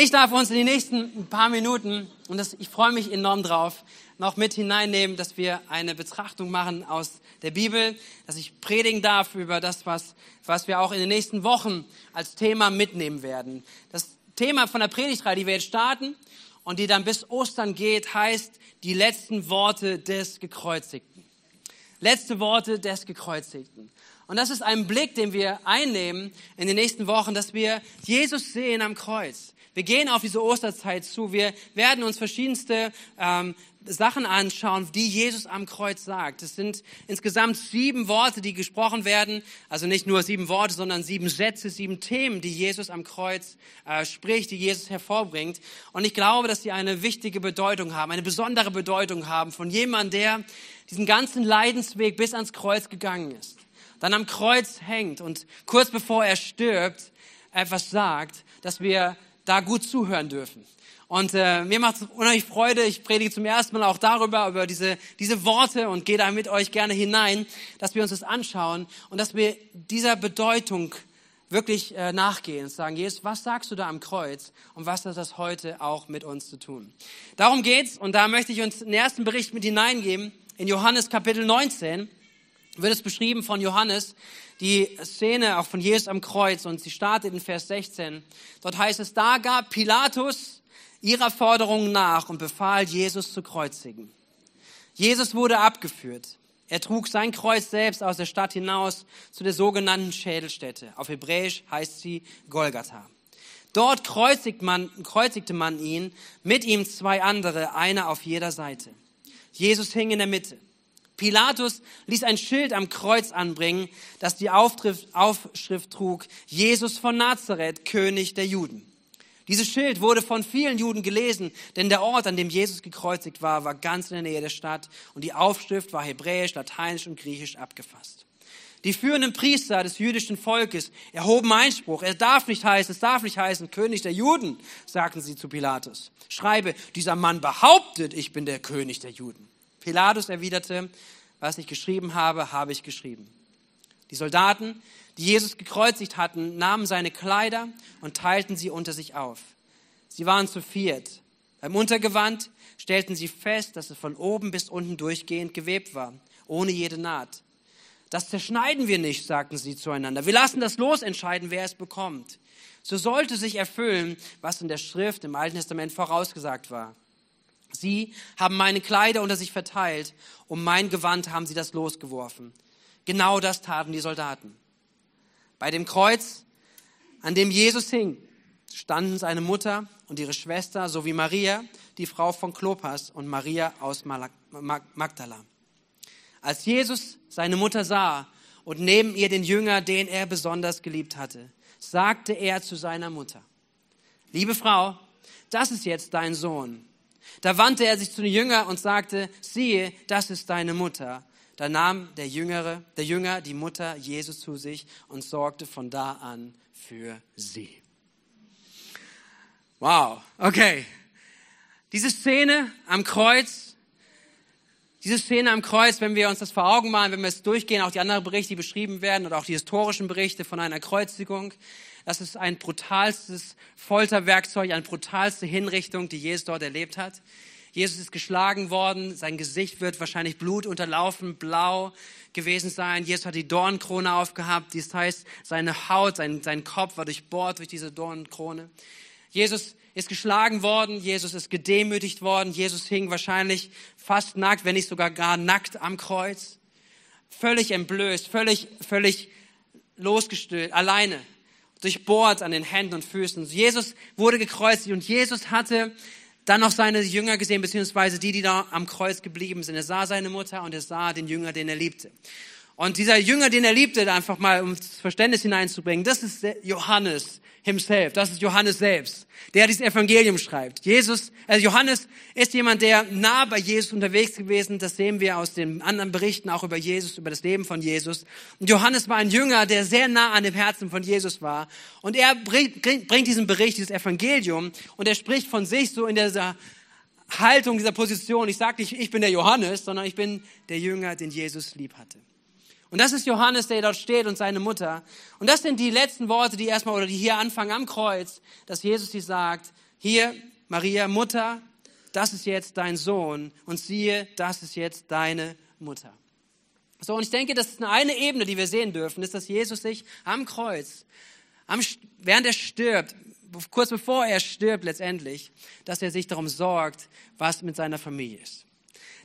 Ich darf uns in die nächsten paar Minuten, und das, ich freue mich enorm drauf, noch mit hineinnehmen, dass wir eine Betrachtung machen aus der Bibel, dass ich predigen darf über das, was, was wir auch in den nächsten Wochen als Thema mitnehmen werden. Das Thema von der Predigtreihe, die wir jetzt starten und die dann bis Ostern geht, heißt die letzten Worte des Gekreuzigten. Letzte Worte des Gekreuzigten. Und das ist ein Blick, den wir einnehmen in den nächsten Wochen, dass wir Jesus sehen am Kreuz. Wir gehen auf diese Osterzeit zu. Wir werden uns verschiedenste ähm, Sachen anschauen, die Jesus am Kreuz sagt. Es sind insgesamt sieben Worte, die gesprochen werden. Also nicht nur sieben Worte, sondern sieben Sätze, sieben Themen, die Jesus am Kreuz äh, spricht, die Jesus hervorbringt. Und ich glaube, dass sie eine wichtige Bedeutung haben, eine besondere Bedeutung haben von jemandem, der diesen ganzen Leidensweg bis ans Kreuz gegangen ist. Dann am Kreuz hängt und kurz bevor er stirbt, etwas sagt, dass wir da gut zuhören dürfen. Und äh, mir macht es unheimlich Freude. Ich predige zum ersten Mal auch darüber, über diese, diese Worte und gehe da mit euch gerne hinein, dass wir uns das anschauen und dass wir dieser Bedeutung wirklich äh, nachgehen und sagen, Jesus, was sagst du da am Kreuz und was hat das heute auch mit uns zu tun? Darum geht's und da möchte ich uns den ersten Bericht mit hineingeben. In Johannes Kapitel 19 wird es beschrieben von Johannes, die Szene auch von Jesus am Kreuz und sie startet in Vers 16. Dort heißt es, da gab Pilatus ihrer Forderung nach und befahl, Jesus zu kreuzigen. Jesus wurde abgeführt. Er trug sein Kreuz selbst aus der Stadt hinaus zu der sogenannten Schädelstätte. Auf Hebräisch heißt sie Golgatha. Dort kreuzigt man, kreuzigte man ihn, mit ihm zwei andere, einer auf jeder Seite. Jesus hing in der Mitte. Pilatus ließ ein Schild am Kreuz anbringen, das die Aufschrift trug, Jesus von Nazareth, König der Juden. Dieses Schild wurde von vielen Juden gelesen, denn der Ort, an dem Jesus gekreuzigt war, war ganz in der Nähe der Stadt und die Aufschrift war hebräisch, lateinisch und griechisch abgefasst. Die führenden Priester des jüdischen Volkes erhoben Einspruch. Er darf nicht heißen, es darf nicht heißen König der Juden, sagten sie zu Pilatus. Schreibe, dieser Mann behauptet, ich bin der König der Juden. Pilatus erwiderte, was ich geschrieben habe, habe ich geschrieben. Die Soldaten, die Jesus gekreuzigt hatten, nahmen seine Kleider und teilten sie unter sich auf. Sie waren zu viert. Beim Untergewand stellten sie fest, dass es von oben bis unten durchgehend gewebt war, ohne jede Naht. Das zerschneiden wir nicht, sagten sie zueinander. Wir lassen das los entscheiden, wer es bekommt. So sollte sich erfüllen, was in der Schrift im Alten Testament vorausgesagt war. Sie haben meine Kleider unter sich verteilt, um mein Gewand haben sie das losgeworfen. Genau das taten die Soldaten. Bei dem Kreuz, an dem Jesus hing, standen seine Mutter und ihre Schwester sowie Maria, die Frau von Klopas und Maria aus Magdala. Als Jesus seine Mutter sah und neben ihr den Jünger, den er besonders geliebt hatte, sagte er zu seiner Mutter, liebe Frau, das ist jetzt dein Sohn. Da wandte er sich zu den Jüngern und sagte, siehe, das ist deine Mutter. Da nahm der Jüngere, der Jünger die Mutter Jesus zu sich und sorgte von da an für sie. Wow, okay. Diese Szene am Kreuz, diese Szene am Kreuz, wenn wir uns das vor Augen malen, wenn wir es durchgehen, auch die anderen Berichte, die beschrieben werden und auch die historischen Berichte von einer Kreuzigung, das ist ein brutalstes Folterwerkzeug, eine brutalste Hinrichtung, die Jesus dort erlebt hat. Jesus ist geschlagen worden, sein Gesicht wird wahrscheinlich blutunterlaufen, blau gewesen sein. Jesus hat die Dornkrone aufgehabt, das heißt, seine Haut, sein, sein Kopf war durchbohrt durch diese Dornkrone. Jesus ist geschlagen worden, Jesus ist gedemütigt worden, Jesus hing wahrscheinlich fast nackt, wenn nicht sogar gar nackt am Kreuz. Völlig entblößt, völlig, völlig losgestellt, alleine durchbohrt an den Händen und Füßen. Jesus wurde gekreuzigt und Jesus hatte dann noch seine Jünger gesehen, beziehungsweise die, die da am Kreuz geblieben sind. Er sah seine Mutter und er sah den Jünger, den er liebte. Und dieser Jünger, den er liebte, einfach mal um das Verständnis hineinzubringen, das ist Johannes himself, das ist Johannes selbst, der dieses Evangelium schreibt. Jesus, also Johannes ist jemand, der nah bei Jesus unterwegs gewesen, das sehen wir aus den anderen Berichten auch über Jesus, über das Leben von Jesus. Und Johannes war ein Jünger, der sehr nah an dem Herzen von Jesus war. Und er bringt, bringt diesen Bericht, dieses Evangelium, und er spricht von sich so in dieser Haltung, dieser Position. Ich sage nicht, ich bin der Johannes, sondern ich bin der Jünger, den Jesus lieb hatte. Und das ist Johannes, der dort steht und seine Mutter. Und das sind die letzten Worte, die erstmal oder die hier anfangen am Kreuz, dass Jesus sie sagt, hier, Maria, Mutter, das ist jetzt dein Sohn und siehe, das ist jetzt deine Mutter. So, und ich denke, das ist eine Ebene, die wir sehen dürfen, ist, dass Jesus sich am Kreuz, am, während er stirbt, kurz bevor er stirbt letztendlich, dass er sich darum sorgt, was mit seiner Familie ist.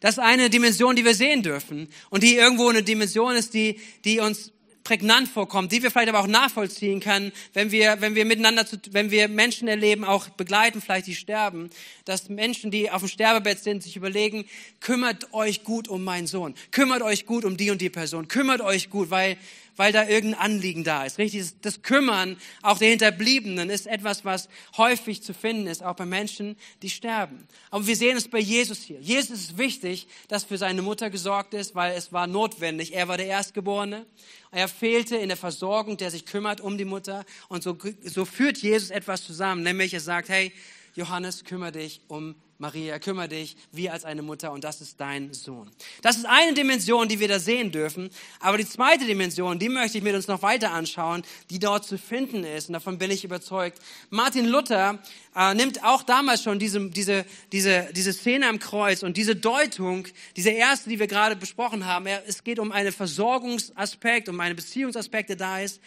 Das ist eine Dimension, die wir sehen dürfen und die irgendwo eine Dimension ist, die, die uns prägnant vorkommt, die wir vielleicht aber auch nachvollziehen können, wenn wir, wenn wir miteinander, zu, wenn wir Menschen erleben, auch begleiten, vielleicht die sterben, dass Menschen, die auf dem Sterbebett sind, sich überlegen, kümmert euch gut um meinen Sohn, kümmert euch gut um die und die Person, kümmert euch gut, weil weil da irgendein Anliegen da ist. Richtig, das Kümmern auch der Hinterbliebenen ist etwas, was häufig zu finden ist, auch bei Menschen, die sterben. Aber wir sehen es bei Jesus hier. Jesus ist wichtig, dass für seine Mutter gesorgt ist, weil es war notwendig. Er war der Erstgeborene. Er fehlte in der Versorgung, der sich kümmert um die Mutter. Und so, so führt Jesus etwas zusammen, nämlich er sagt, hey, Johannes, kümmere dich um Maria, kümmere dich, wie als eine Mutter und das ist dein Sohn. Das ist eine Dimension, die wir da sehen dürfen. Aber die zweite Dimension, die möchte ich mit uns noch weiter anschauen, die dort zu finden ist. Und davon bin ich überzeugt. Martin Luther äh, nimmt auch damals schon diese, diese, diese, diese Szene am Kreuz und diese Deutung, diese erste, die wir gerade besprochen haben. Er, es geht um einen Versorgungsaspekt, um einen Beziehungsaspekt, der da ist.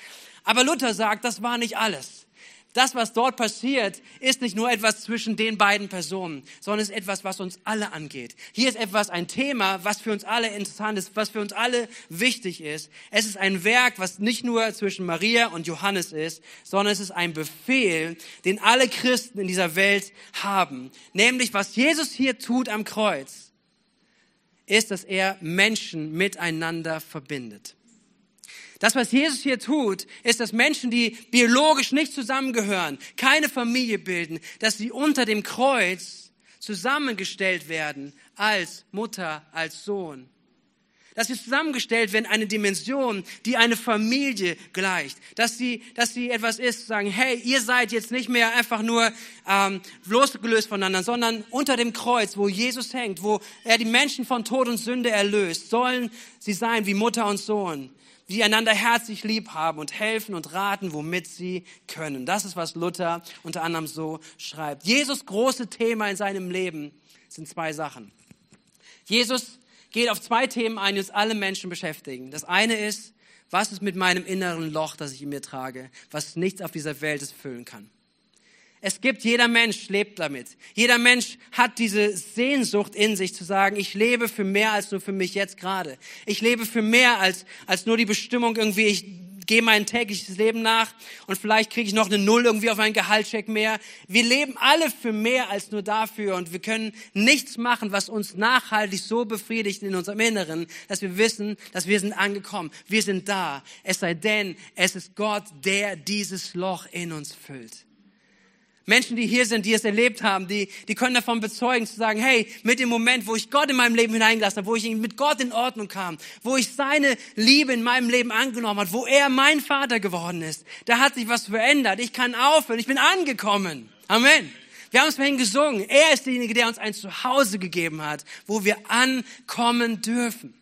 Aber Luther sagt, das war nicht alles das, was dort passiert, ist nicht nur etwas zwischen den beiden Personen, sondern ist etwas, was uns alle angeht. Hier ist etwas, ein Thema, was für uns alle interessant ist, was für uns alle wichtig ist. Es ist ein Werk, was nicht nur zwischen Maria und Johannes ist, sondern es ist ein Befehl, den alle Christen in dieser Welt haben. Nämlich, was Jesus hier tut am Kreuz, ist, dass er Menschen miteinander verbindet. Das, was Jesus hier tut, ist, dass Menschen, die biologisch nicht zusammengehören, keine Familie bilden, dass sie unter dem Kreuz zusammengestellt werden als Mutter, als Sohn. Dass sie zusammengestellt werden, eine Dimension, die eine Familie gleicht. Dass sie, dass sie etwas ist, zu sagen, hey, ihr seid jetzt nicht mehr einfach nur ähm, losgelöst voneinander, sondern unter dem Kreuz, wo Jesus hängt, wo er die Menschen von Tod und Sünde erlöst, sollen sie sein wie Mutter und Sohn die einander herzlich lieb haben und helfen und raten, womit sie können. Das ist, was Luther unter anderem so schreibt. Jesus große Thema in seinem Leben sind zwei Sachen. Jesus geht auf zwei Themen ein, die uns alle Menschen beschäftigen. Das eine ist, was ist mit meinem inneren Loch, das ich in mir trage, was nichts auf dieser Welt füllen kann. Es gibt, jeder Mensch lebt damit. Jeder Mensch hat diese Sehnsucht in sich zu sagen, ich lebe für mehr als nur für mich jetzt gerade. Ich lebe für mehr als, als nur die Bestimmung irgendwie, ich gehe mein tägliches Leben nach und vielleicht kriege ich noch eine Null irgendwie auf einen Gehaltscheck mehr. Wir leben alle für mehr als nur dafür und wir können nichts machen, was uns nachhaltig so befriedigt in unserem Inneren, dass wir wissen, dass wir sind angekommen. Wir sind da. Es sei denn, es ist Gott, der dieses Loch in uns füllt. Menschen, die hier sind, die es erlebt haben, die, die können davon bezeugen, zu sagen, hey, mit dem Moment, wo ich Gott in meinem Leben hineingelassen habe, wo ich mit Gott in Ordnung kam, wo ich seine Liebe in meinem Leben angenommen habe, wo er mein Vater geworden ist, da hat sich was verändert. Ich kann aufhören, ich bin angekommen. Amen. Wir haben es vorhin gesungen. Er ist derjenige, der uns ein Zuhause gegeben hat, wo wir ankommen dürfen,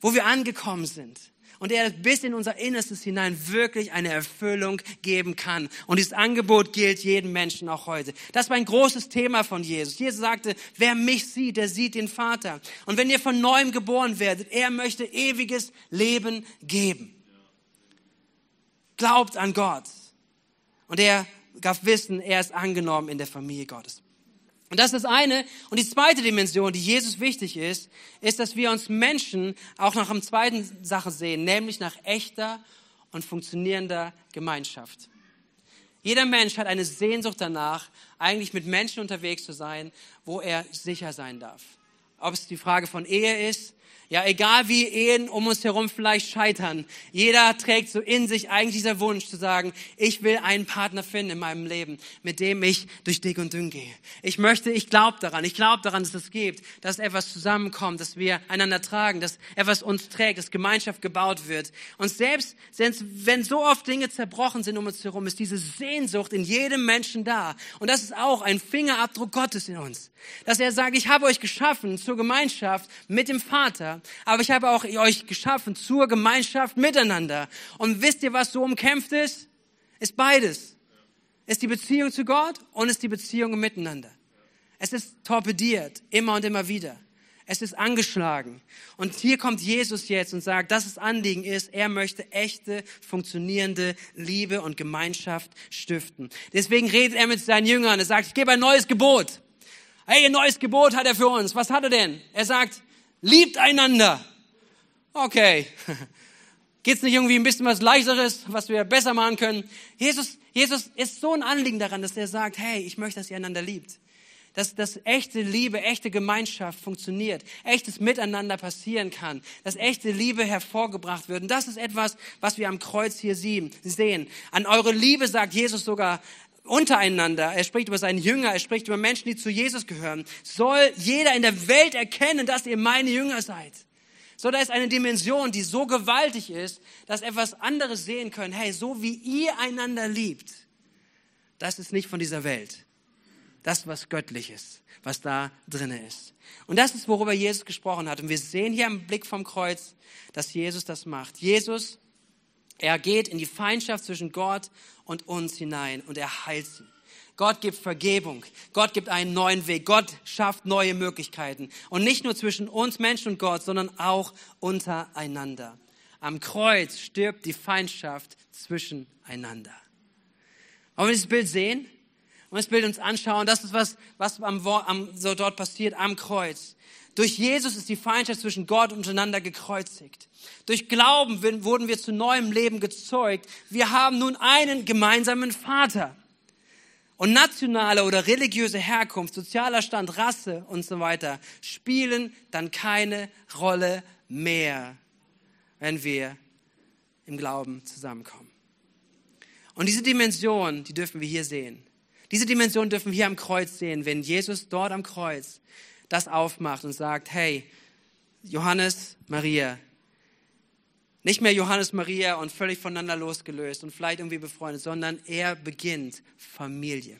wo wir angekommen sind und er bis in unser Innerstes hinein wirklich eine Erfüllung geben kann. Und dieses Angebot gilt jedem Menschen auch heute. Das war ein großes Thema von Jesus. Jesus sagte, wer mich sieht, der sieht den Vater. Und wenn ihr von neuem geboren werdet, er möchte ewiges Leben geben. Glaubt an Gott. Und er gab Wissen, er ist angenommen in der Familie Gottes. Und das ist das eine. Und die zweite Dimension, die Jesus wichtig ist, ist, dass wir uns Menschen auch nach einer zweiten Sache sehen, nämlich nach echter und funktionierender Gemeinschaft. Jeder Mensch hat eine Sehnsucht danach, eigentlich mit Menschen unterwegs zu sein, wo er sicher sein darf. Ob es die Frage von Ehe ist, ja, egal wie Ehen um uns herum vielleicht scheitern, jeder trägt so in sich eigentlich dieser Wunsch zu sagen, ich will einen Partner finden in meinem Leben, mit dem ich durch dick und dünn gehe. Ich möchte, ich glaube daran, ich glaube daran, dass es gibt, dass etwas zusammenkommt, dass wir einander tragen, dass etwas uns trägt, dass Gemeinschaft gebaut wird. Und selbst wenn so oft Dinge zerbrochen sind um uns herum, ist diese Sehnsucht in jedem Menschen da. Und das ist auch ein Fingerabdruck Gottes in uns. Dass er sagt, ich habe euch geschaffen zur Gemeinschaft mit dem Vater, aber ich habe auch euch geschaffen zur Gemeinschaft miteinander. Und wisst ihr, was so umkämpft ist? Ist beides. Ist die Beziehung zu Gott und ist die Beziehung miteinander. Es ist torpediert, immer und immer wieder. Es ist angeschlagen. Und hier kommt Jesus jetzt und sagt, dass das Anliegen ist, er möchte echte, funktionierende Liebe und Gemeinschaft stiften. Deswegen redet er mit seinen Jüngern. Er sagt, ich gebe ein neues Gebot. Hey, ein neues Gebot hat er für uns. Was hat er denn? Er sagt, liebt einander. Okay. Geht's nicht irgendwie ein bisschen was Leichteres, was wir besser machen können? Jesus, Jesus ist so ein Anliegen daran, dass er sagt, hey, ich möchte, dass ihr einander liebt dass, dass echte Liebe, echte Gemeinschaft funktioniert, echtes Miteinander passieren kann, dass echte Liebe hervorgebracht wird. Und das ist etwas, was wir am Kreuz hier sehen. An eure Liebe sagt Jesus sogar, untereinander, er spricht über seinen Jünger, er spricht über Menschen, die zu Jesus gehören, soll jeder in der Welt erkennen, dass ihr meine Jünger seid. So, da ist eine Dimension, die so gewaltig ist, dass etwas anderes sehen können. Hey, so wie ihr einander liebt, das ist nicht von dieser Welt das, was göttlich ist, was da drinne ist. Und das ist, worüber Jesus gesprochen hat. Und wir sehen hier am Blick vom Kreuz, dass Jesus das macht. Jesus, er geht in die Feindschaft zwischen Gott und uns hinein und er heilt sie. Gott gibt Vergebung. Gott gibt einen neuen Weg. Gott schafft neue Möglichkeiten. Und nicht nur zwischen uns Menschen und Gott, sondern auch untereinander. Am Kreuz stirbt die Feindschaft zwischeneinander. Wollen wir dieses Bild sehen? Und das Bild uns anschauen. Das ist was, was am, am, so dort passiert am Kreuz. Durch Jesus ist die Feindschaft zwischen Gott und untereinander gekreuzigt. Durch Glauben wurden wir zu neuem Leben gezeugt. Wir haben nun einen gemeinsamen Vater. Und nationale oder religiöse Herkunft, sozialer Stand, Rasse und so weiter spielen dann keine Rolle mehr, wenn wir im Glauben zusammenkommen. Und diese Dimension, die dürfen wir hier sehen. Diese Dimension dürfen wir am Kreuz sehen, wenn Jesus dort am Kreuz das aufmacht und sagt, hey, Johannes, Maria, nicht mehr Johannes, Maria und völlig voneinander losgelöst und vielleicht irgendwie befreundet, sondern er beginnt Familie.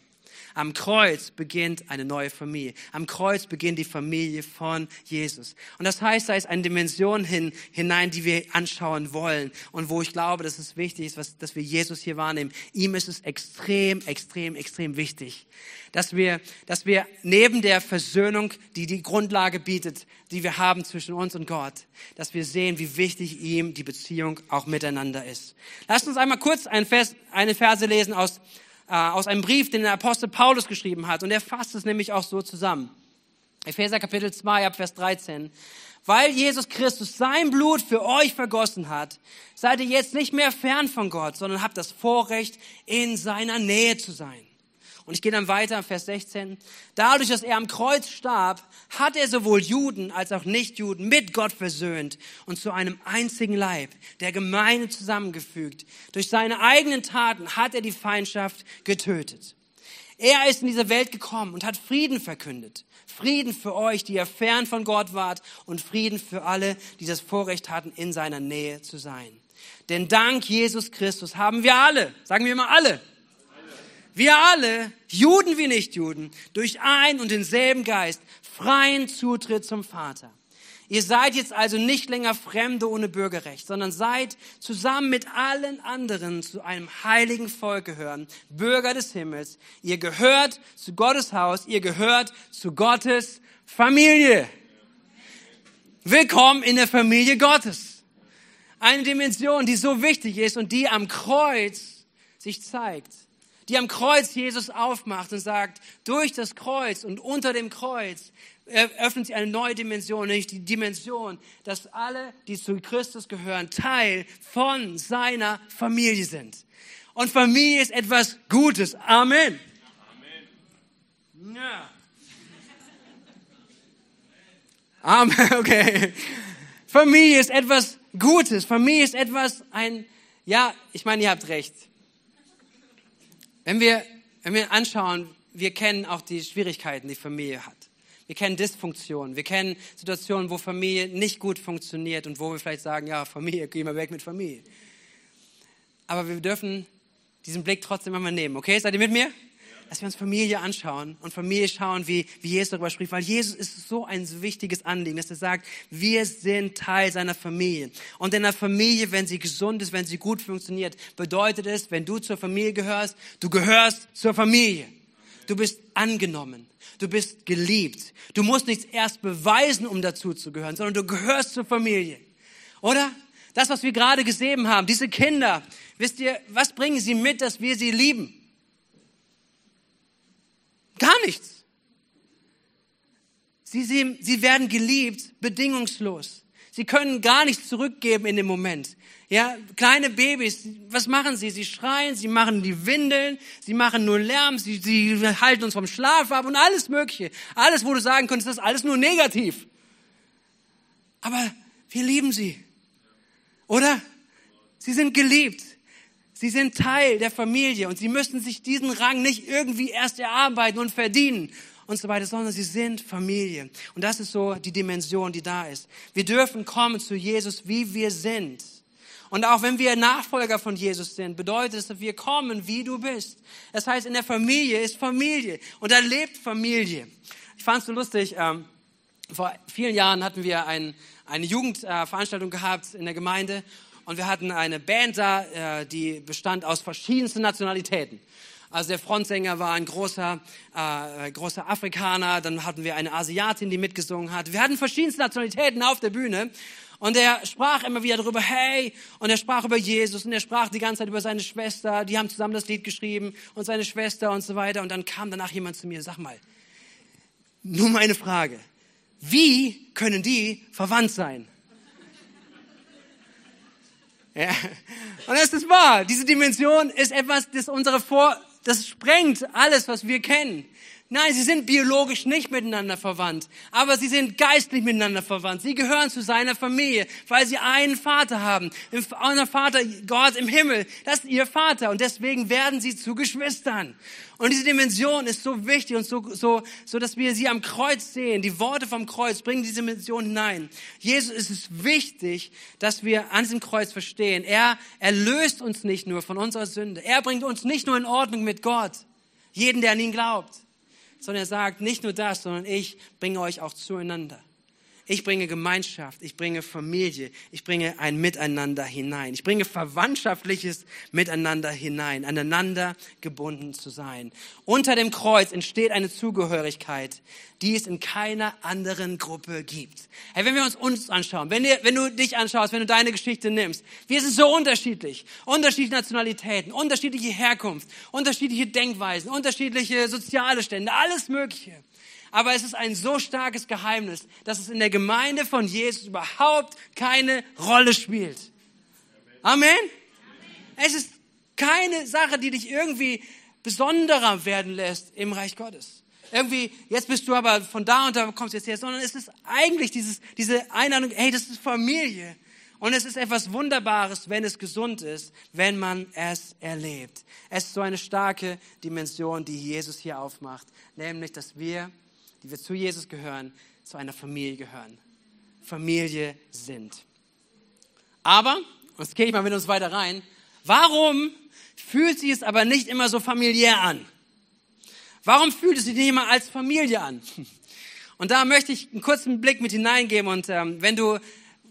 Am Kreuz beginnt eine neue Familie. Am Kreuz beginnt die Familie von Jesus. Und das heißt, da ist eine Dimension hin, hinein, die wir anschauen wollen und wo ich glaube, dass es wichtig ist, was, dass wir Jesus hier wahrnehmen. Ihm ist es extrem, extrem, extrem wichtig, dass wir, dass wir neben der Versöhnung, die die Grundlage bietet, die wir haben zwischen uns und Gott, dass wir sehen, wie wichtig ihm die Beziehung auch miteinander ist. Lasst uns einmal kurz ein Vers, eine Verse lesen aus aus einem Brief, den der Apostel Paulus geschrieben hat. Und er fasst es nämlich auch so zusammen. Epheser Kapitel 2 ab Vers 13. Weil Jesus Christus sein Blut für euch vergossen hat, seid ihr jetzt nicht mehr fern von Gott, sondern habt das Vorrecht, in seiner Nähe zu sein. Und ich gehe dann weiter, Vers 16. Dadurch, dass er am Kreuz starb, hat er sowohl Juden als auch Nichtjuden mit Gott versöhnt und zu einem einzigen Leib, der Gemeinde zusammengefügt. Durch seine eigenen Taten hat er die Feindschaft getötet. Er ist in diese Welt gekommen und hat Frieden verkündet. Frieden für euch, die ihr fern von Gott wart und Frieden für alle, die das Vorrecht hatten, in seiner Nähe zu sein. Denn dank Jesus Christus haben wir alle, sagen wir mal alle, wir alle, Juden wie Nichtjuden, durch ein und denselben Geist freien Zutritt zum Vater. Ihr seid jetzt also nicht länger Fremde ohne Bürgerrecht, sondern seid zusammen mit allen anderen zu einem heiligen Volk gehören, Bürger des Himmels. Ihr gehört zu Gottes Haus, ihr gehört zu Gottes Familie. Willkommen in der Familie Gottes. Eine Dimension, die so wichtig ist und die am Kreuz sich zeigt die am Kreuz Jesus aufmacht und sagt, durch das Kreuz und unter dem Kreuz öffnet sie eine neue Dimension, nämlich die Dimension, dass alle, die zu Christus gehören, Teil von seiner Familie sind. Und Familie ist etwas Gutes. Amen. Amen. Ja. Amen, okay. Familie ist etwas Gutes. Familie ist etwas, ein, ja, ich meine, ihr habt recht. Wenn wir, wenn wir anschauen, wir kennen auch die Schwierigkeiten, die Familie hat. Wir kennen Dysfunktionen. Wir kennen Situationen, wo Familie nicht gut funktioniert und wo wir vielleicht sagen, ja, Familie, geh mal weg mit Familie. Aber wir dürfen diesen Blick trotzdem einmal nehmen. Okay, seid ihr mit mir? Dass wir uns Familie anschauen und Familie schauen, wie, wie Jesus darüber spricht, weil Jesus ist so ein wichtiges Anliegen, dass er sagt, wir sind Teil seiner Familie. Und in der Familie, wenn sie gesund ist, wenn sie gut funktioniert, bedeutet es, wenn du zur Familie gehörst, du gehörst zur Familie. Du bist angenommen. Du bist geliebt. Du musst nichts erst beweisen, um dazu zu gehören, sondern du gehörst zur Familie. Oder? Das, was wir gerade gesehen haben, diese Kinder, wisst ihr, was bringen sie mit, dass wir sie lieben? Gar nichts. Sie, sie, sie werden geliebt, bedingungslos. Sie können gar nichts zurückgeben in dem Moment. Ja, kleine Babys, was machen sie? Sie schreien, sie machen die Windeln, sie machen nur Lärm, sie, sie halten uns vom Schlaf ab und alles Mögliche. Alles, wo du sagen könntest, das ist alles nur negativ. Aber wir lieben sie. Oder? Sie sind geliebt. Sie sind Teil der Familie und sie müssen sich diesen Rang nicht irgendwie erst erarbeiten und verdienen und so weiter, sondern sie sind Familie. Und das ist so die Dimension, die da ist. Wir dürfen kommen zu Jesus, wie wir sind. Und auch wenn wir Nachfolger von Jesus sind, bedeutet es, dass wir kommen, wie du bist. Das heißt, in der Familie ist Familie und da lebt Familie. Ich fand es so lustig, ähm, vor vielen Jahren hatten wir ein, eine Jugendveranstaltung gehabt in der Gemeinde und wir hatten eine Band da, äh, die bestand aus verschiedensten Nationalitäten. Also der Frontsänger war ein großer, äh, großer Afrikaner, dann hatten wir eine Asiatin, die mitgesungen hat. Wir hatten verschiedenste Nationalitäten auf der Bühne. Und er sprach immer wieder darüber, hey, und er sprach über Jesus und er sprach die ganze Zeit über seine Schwester, die haben zusammen das Lied geschrieben und seine Schwester und so weiter. Und dann kam danach jemand zu mir, sag mal, nur meine Frage, wie können die verwandt sein? Ja. Und es ist wahr. Diese Dimension ist etwas, das unsere Vor, das sprengt alles, was wir kennen. Nein, sie sind biologisch nicht miteinander verwandt, aber sie sind geistlich miteinander verwandt. Sie gehören zu seiner Familie, weil sie einen Vater haben. Unser Vater, Gott im Himmel, das ist ihr Vater und deswegen werden sie zu Geschwistern. Und diese Dimension ist so wichtig und so, so, so, dass wir sie am Kreuz sehen. Die Worte vom Kreuz bringen diese Dimension hinein. Jesus ist es wichtig, dass wir an diesem Kreuz verstehen. Er erlöst uns nicht nur von unserer Sünde. Er bringt uns nicht nur in Ordnung mit Gott. Jeden, der an ihn glaubt sondern er sagt, nicht nur das, sondern ich bringe euch auch zueinander. Ich bringe Gemeinschaft, ich bringe Familie, ich bringe ein Miteinander hinein. Ich bringe verwandtschaftliches Miteinander hinein, aneinander gebunden zu sein. Unter dem Kreuz entsteht eine Zugehörigkeit, die es in keiner anderen Gruppe gibt. Hey, wenn wir uns uns anschauen, wenn, dir, wenn du dich anschaust, wenn du deine Geschichte nimmst, wir sind so unterschiedlich. Unterschiedliche Nationalitäten, unterschiedliche Herkunft, unterschiedliche Denkweisen, unterschiedliche soziale Stände, alles Mögliche. Aber es ist ein so starkes Geheimnis, dass es in der Gemeinde von Jesus überhaupt keine Rolle spielt. Amen? Es ist keine Sache, die dich irgendwie besonderer werden lässt im Reich Gottes. Irgendwie, jetzt bist du aber von da und da kommst jetzt her, sondern es ist eigentlich dieses, diese Einladung, hey, das ist Familie. Und es ist etwas Wunderbares, wenn es gesund ist, wenn man es erlebt. Es ist so eine starke Dimension, die Jesus hier aufmacht, nämlich, dass wir die wir zu Jesus gehören, zu einer Familie gehören. Familie sind. Aber, und jetzt gehe ich mal mit uns weiter rein, warum fühlt sich es aber nicht immer so familiär an? Warum fühlt es sich nicht immer als Familie an? Und da möchte ich einen kurzen Blick mit hineingeben und ähm, wenn du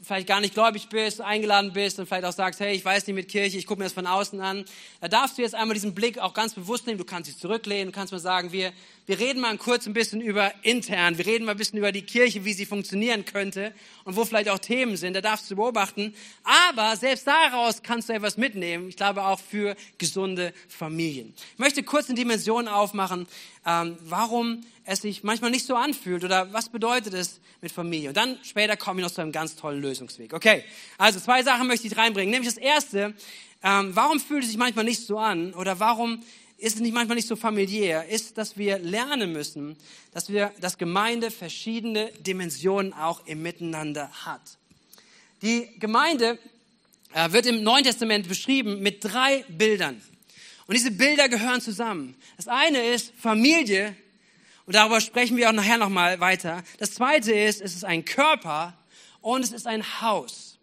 vielleicht gar nicht gläubig bist, eingeladen bist und vielleicht auch sagst, hey, ich weiß nicht mit Kirche, ich gucke mir das von außen an, da darfst du jetzt einmal diesen Blick auch ganz bewusst nehmen. Du kannst dich zurücklehnen, du kannst mal sagen, wir, wir reden mal kurz ein bisschen über intern, wir reden mal ein bisschen über die Kirche, wie sie funktionieren könnte und wo vielleicht auch Themen sind, da darfst du beobachten. Aber selbst daraus kannst du etwas mitnehmen, ich glaube auch für gesunde Familien. Ich möchte kurz eine Dimension aufmachen, ähm, warum es sich manchmal nicht so anfühlt oder was bedeutet es mit Familie. Und dann später komme ich noch zu einem ganz tollen Lösungsweg. Okay, also zwei Sachen möchte ich reinbringen. Nämlich das erste, ähm, warum fühlt es sich manchmal nicht so an oder warum ist es nicht manchmal nicht so familiär, ist, dass wir lernen müssen, dass wir, dass Gemeinde verschiedene Dimensionen auch im Miteinander hat. Die Gemeinde äh, wird im Neuen Testament beschrieben mit drei Bildern. Und diese Bilder gehören zusammen. Das eine ist Familie, und darüber sprechen wir auch nachher nochmal weiter. Das zweite ist, es ist ein Körper und es ist ein Haus.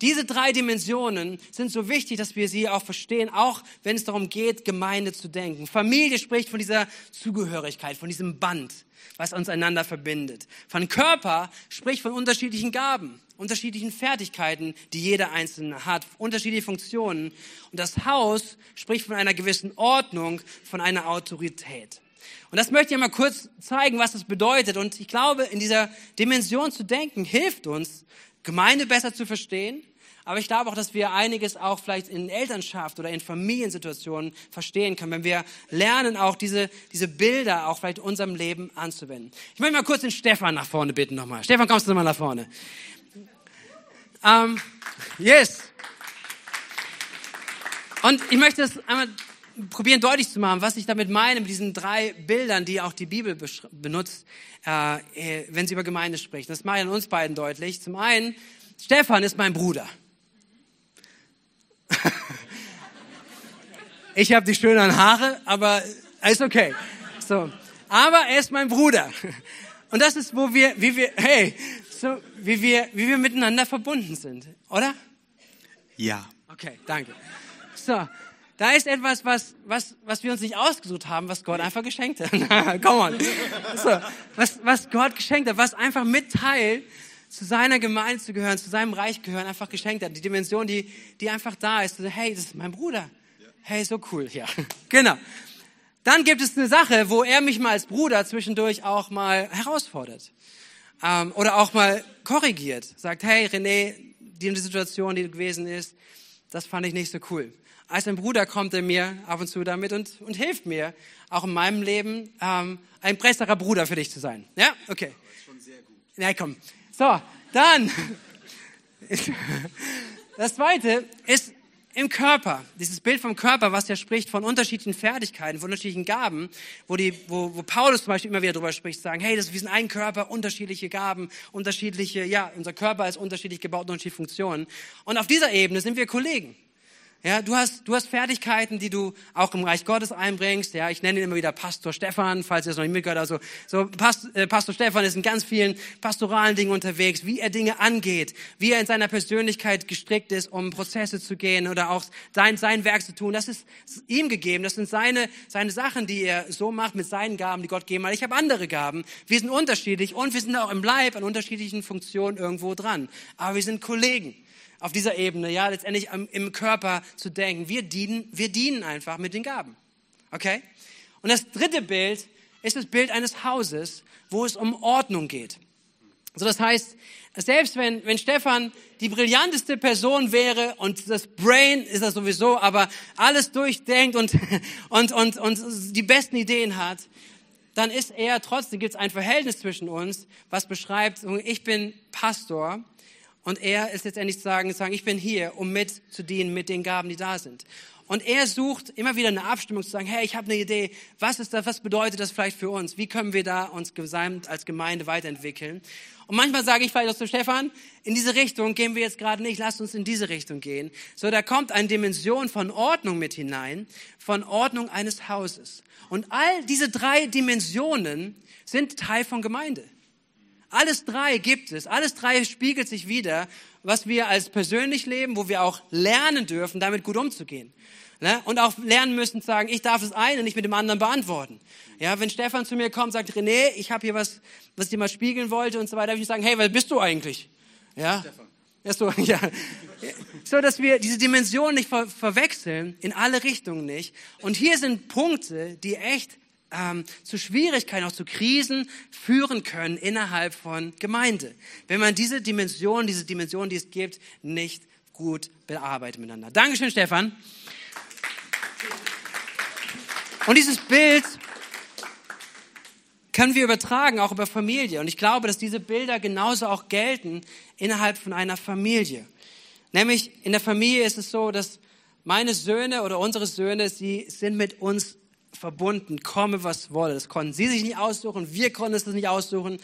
Diese drei Dimensionen sind so wichtig, dass wir sie auch verstehen, auch wenn es darum geht, Gemeinde zu denken. Familie spricht von dieser Zugehörigkeit, von diesem Band, was uns einander verbindet. Von Körper spricht von unterschiedlichen Gaben, unterschiedlichen Fertigkeiten, die jeder Einzelne hat, unterschiedliche Funktionen. Und das Haus spricht von einer gewissen Ordnung, von einer Autorität. Und das möchte ich mal kurz zeigen, was das bedeutet. Und ich glaube, in dieser Dimension zu denken, hilft uns, Gemeinde besser zu verstehen. Aber ich glaube auch, dass wir einiges auch vielleicht in Elternschaft oder in Familiensituationen verstehen können, wenn wir lernen, auch diese, diese Bilder auch vielleicht in unserem Leben anzuwenden. Ich möchte mal kurz den Stefan nach vorne bitten nochmal. Stefan, kommst du nochmal nach vorne? Um, ähm, yes. Und ich möchte das einmal probieren deutlich zu machen, was ich damit meine mit diesen drei Bildern, die auch die Bibel benutzt, äh, äh, wenn sie über Gemeinde spricht. Das mache ich an uns beiden deutlich. Zum einen, Stefan ist mein Bruder. ich habe die schönen Haare, aber ist okay. So, aber er ist mein Bruder. Und das ist, wo wir, wie wir, hey, so, wie wir, wie wir miteinander verbunden sind, oder? Ja. Okay, danke. So, da ist etwas, was, was, was wir uns nicht ausgesucht haben, was Gott einfach geschenkt hat. Come on. So, was, was Gott geschenkt hat, was einfach mit Teil zu seiner Gemeinde zu gehören, zu seinem Reich gehören, einfach geschenkt hat. Die Dimension, die, die einfach da ist. Hey, das ist mein Bruder. Hey, so cool. Ja, genau. Dann gibt es eine Sache, wo er mich mal als Bruder zwischendurch auch mal herausfordert. Ähm, oder auch mal korrigiert. Sagt, hey, René, die Situation, die gewesen ist, das fand ich nicht so cool als ein Bruder kommt er mir ab und zu damit und, und hilft mir, auch in meinem Leben ähm, ein besserer Bruder für dich zu sein. Ja, okay. Das ist schon sehr gut. Ja, komm. So, dann. Das zweite ist im Körper. Dieses Bild vom Körper, was ja spricht von unterschiedlichen Fertigkeiten, von unterschiedlichen Gaben, wo, die, wo, wo Paulus zum Beispiel immer wieder drüber spricht, sagen, hey, das, wir sind ein Körper, unterschiedliche Gaben, unterschiedliche, ja, unser Körper ist unterschiedlich gebaut, unterschiedliche Funktionen. Und auf dieser Ebene sind wir Kollegen. Ja, du hast, du hast Fertigkeiten, die du auch im Reich Gottes einbringst. Ja, ich nenne ihn immer wieder Pastor Stefan, falls ihr es noch nicht mitgehört. Also, so Past, äh, Pastor Stefan ist in ganz vielen pastoralen Dingen unterwegs, wie er Dinge angeht, wie er in seiner Persönlichkeit gestrickt ist, um Prozesse zu gehen oder auch sein, sein Werk zu tun. Das ist ihm gegeben. Das sind seine, seine Sachen, die er so macht mit seinen Gaben, die Gott gegeben hat. Ich habe andere Gaben. Wir sind unterschiedlich und wir sind auch im Leib an unterschiedlichen Funktionen irgendwo dran. Aber wir sind Kollegen auf dieser Ebene, ja, letztendlich im Körper zu denken. Wir dienen, wir dienen einfach mit den Gaben. Okay? Und das dritte Bild ist das Bild eines Hauses, wo es um Ordnung geht. So, das heißt, selbst wenn, wenn Stefan die brillanteste Person wäre und das Brain ist er sowieso, aber alles durchdenkt und, und, und, und die besten Ideen hat, dann ist er trotzdem, gibt es ein Verhältnis zwischen uns, was beschreibt, ich bin Pastor und er ist letztendlich sagen, sagen, ich bin hier, um mit zu dienen mit den Gaben, die da sind. Und er sucht immer wieder eine Abstimmung zu sagen, hey, ich habe eine Idee, was ist das, was bedeutet das vielleicht für uns? Wie können wir da uns gesamt als Gemeinde weiterentwickeln? Und manchmal sage ich vielleicht auch zu Stefan, in diese Richtung gehen wir jetzt gerade nicht, lass uns in diese Richtung gehen. So, da kommt eine Dimension von Ordnung mit hinein, von Ordnung eines Hauses. Und all diese drei Dimensionen sind Teil von Gemeinde. Alles drei gibt es. Alles drei spiegelt sich wieder, was wir als persönlich leben, wo wir auch lernen dürfen, damit gut umzugehen. Ne? Und auch lernen müssen zu sagen, ich darf das eine nicht mit dem anderen beantworten. Ja, wenn Stefan zu mir kommt sagt, René, ich habe hier was, was ich dir mal spiegeln wollte und so weiter, darf ich sagen, hey, wer bist du eigentlich? Ja. Stefan. Ja, so, ja. so, dass wir diese Dimension nicht ver verwechseln, in alle Richtungen nicht. Und hier sind Punkte, die echt ähm, zu Schwierigkeiten, auch zu Krisen führen können innerhalb von Gemeinde. Wenn man diese Dimension, diese Dimension, die es gibt, nicht gut bearbeitet miteinander. Dankeschön, Stefan. Und dieses Bild können wir übertragen, auch über Familie. Und ich glaube, dass diese Bilder genauso auch gelten innerhalb von einer Familie. Nämlich in der Familie ist es so, dass meine Söhne oder unsere Söhne, sie sind mit uns verbunden, komme was wolle. Das konnten sie sich nicht aussuchen, wir konnten es nicht aussuchen.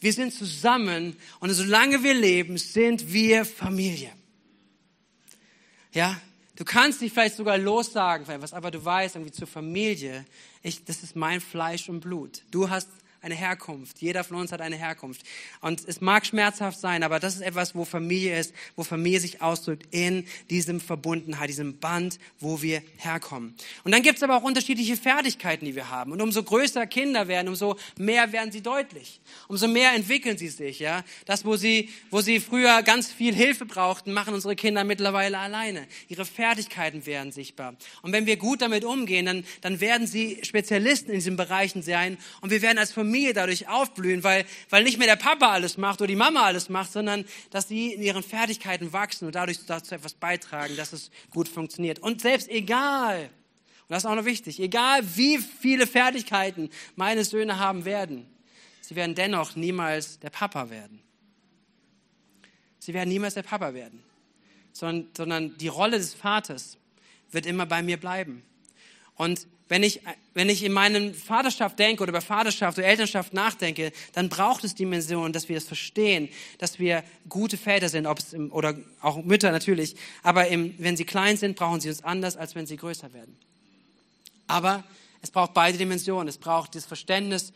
Wir sind zusammen und solange wir leben, sind wir Familie. Ja, du kannst dich vielleicht sogar lossagen, was, aber du weißt irgendwie zur Familie, ich, das ist mein Fleisch und Blut. Du hast eine Herkunft. Jeder von uns hat eine Herkunft. Und es mag schmerzhaft sein, aber das ist etwas, wo Familie ist, wo Familie sich ausdrückt in diesem Verbundenheit, diesem Band, wo wir herkommen. Und dann gibt es aber auch unterschiedliche Fertigkeiten, die wir haben. Und umso größer Kinder werden, umso mehr werden sie deutlich. Umso mehr entwickeln sie sich, ja. Das, wo sie, wo sie früher ganz viel Hilfe brauchten, machen unsere Kinder mittlerweile alleine. Ihre Fertigkeiten werden sichtbar. Und wenn wir gut damit umgehen, dann, dann werden sie Spezialisten in diesen Bereichen sein. Und wir werden als Familie dadurch aufblühen, weil, weil nicht mehr der Papa alles macht oder die Mama alles macht, sondern dass sie in ihren Fertigkeiten wachsen und dadurch dazu etwas beitragen, dass es gut funktioniert. Und selbst egal, und das ist auch noch wichtig, egal wie viele Fertigkeiten meine Söhne haben werden, sie werden dennoch niemals der Papa werden. Sie werden niemals der Papa werden, sondern, sondern die Rolle des Vaters wird immer bei mir bleiben. Und wenn ich, wenn ich in meinem Vaterschaft denke oder über Vaterschaft oder Elternschaft nachdenke, dann braucht es Dimensionen, dass wir es verstehen, dass wir gute Väter sind, ob es im, oder auch Mütter natürlich. Aber im, wenn sie klein sind, brauchen sie uns anders, als wenn sie größer werden. Aber es braucht beide Dimensionen. Es braucht das Verständnis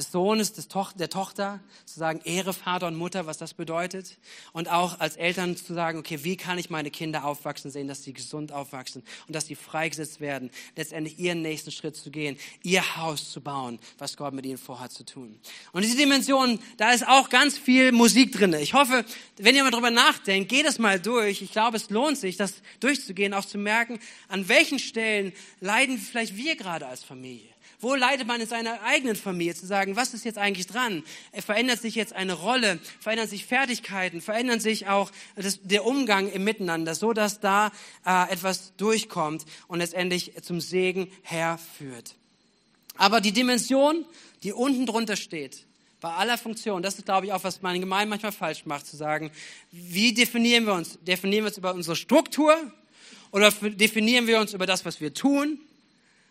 des Sohnes, des Toch der Tochter, zu sagen, Ehre Vater und Mutter, was das bedeutet. Und auch als Eltern zu sagen, okay, wie kann ich meine Kinder aufwachsen sehen, dass sie gesund aufwachsen und dass sie freigesetzt werden, letztendlich ihren nächsten Schritt zu gehen, ihr Haus zu bauen, was Gott mit ihnen vorhat zu tun. Und diese Dimension, da ist auch ganz viel Musik drin. Ich hoffe, wenn ihr mal drüber nachdenkt, geht es mal durch. Ich glaube, es lohnt sich, das durchzugehen, auch zu merken, an welchen Stellen leiden vielleicht wir gerade als Familie. Wo leidet man in seiner eigenen Familie? Zu sagen, was ist jetzt eigentlich dran? Verändert sich jetzt eine Rolle? Verändern sich Fertigkeiten? Verändern sich auch das, der Umgang im Miteinander, so dass da äh, etwas durchkommt und letztendlich zum Segen herführt? Aber die Dimension, die unten drunter steht, bei aller Funktion, das ist, glaube ich, auch, was meine Gemeinde manchmal falsch macht, zu sagen, wie definieren wir uns? Definieren wir uns über unsere Struktur oder definieren wir uns über das, was wir tun?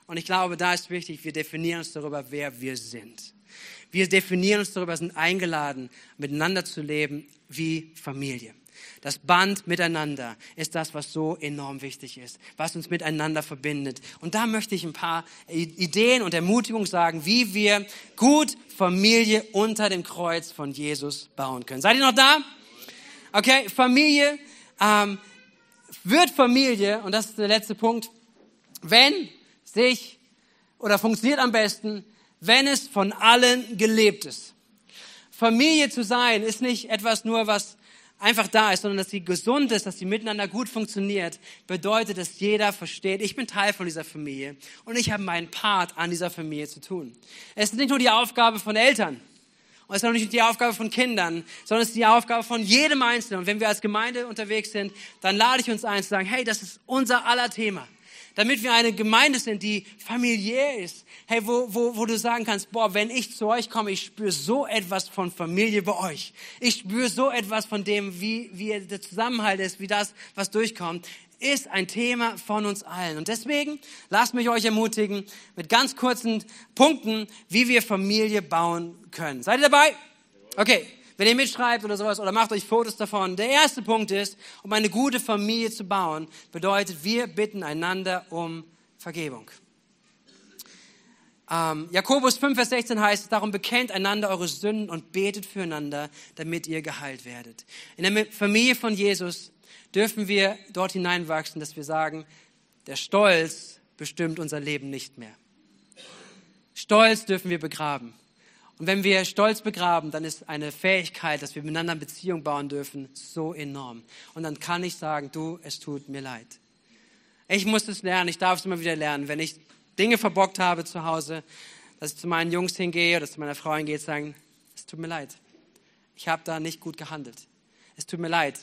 Und ich glaube, da ist wichtig, wir definieren uns darüber, wer wir sind. Wir definieren uns darüber, sind eingeladen, miteinander zu leben wie Familie. Das Band miteinander ist das, was so enorm wichtig ist, was uns miteinander verbindet. Und da möchte ich ein paar Ideen und Ermutigungen sagen, wie wir gut Familie unter dem Kreuz von Jesus bauen können. Seid ihr noch da? Okay, Familie ähm, wird Familie, und das ist der letzte Punkt, wenn sich oder funktioniert am besten, wenn es von allen gelebt ist. Familie zu sein ist nicht etwas nur, was einfach da ist, sondern dass sie gesund ist, dass sie miteinander gut funktioniert, bedeutet, dass jeder versteht, ich bin Teil von dieser Familie und ich habe meinen Part an dieser Familie zu tun. Es ist nicht nur die Aufgabe von Eltern und es ist auch nicht die Aufgabe von Kindern, sondern es ist die Aufgabe von jedem Einzelnen. Und wenn wir als Gemeinde unterwegs sind, dann lade ich uns ein zu sagen, hey, das ist unser aller Thema damit wir eine Gemeinde sind, die familiär ist. Hey, wo, wo, wo du sagen kannst, boah, wenn ich zu euch komme, ich spüre so etwas von Familie bei euch. Ich spüre so etwas von dem, wie, wie der Zusammenhalt ist, wie das, was durchkommt ist ein Thema von uns allen. Und deswegen lasst mich euch ermutigen mit ganz kurzen Punkten, wie wir Familie bauen können. Seid ihr dabei? Okay, wenn ihr mitschreibt oder sowas oder macht euch Fotos davon. Der erste Punkt ist, um eine gute Familie zu bauen, bedeutet, wir bitten einander um Vergebung. Ähm, Jakobus 5, Vers 16 heißt, darum bekennt einander eure Sünden und betet füreinander, damit ihr geheilt werdet. In der Familie von Jesus dürfen wir dort hineinwachsen, dass wir sagen, der Stolz bestimmt unser Leben nicht mehr. Stolz dürfen wir begraben. Und wenn wir Stolz begraben, dann ist eine Fähigkeit, dass wir miteinander Beziehung bauen dürfen, so enorm. Und dann kann ich sagen, du, es tut mir leid. Ich muss es lernen, ich darf es immer wieder lernen. Wenn ich Dinge verbockt habe zu Hause, dass ich zu meinen Jungs hingehe oder zu meiner Frau hingehe, sagen, es tut mir leid. Ich habe da nicht gut gehandelt. Es tut mir leid.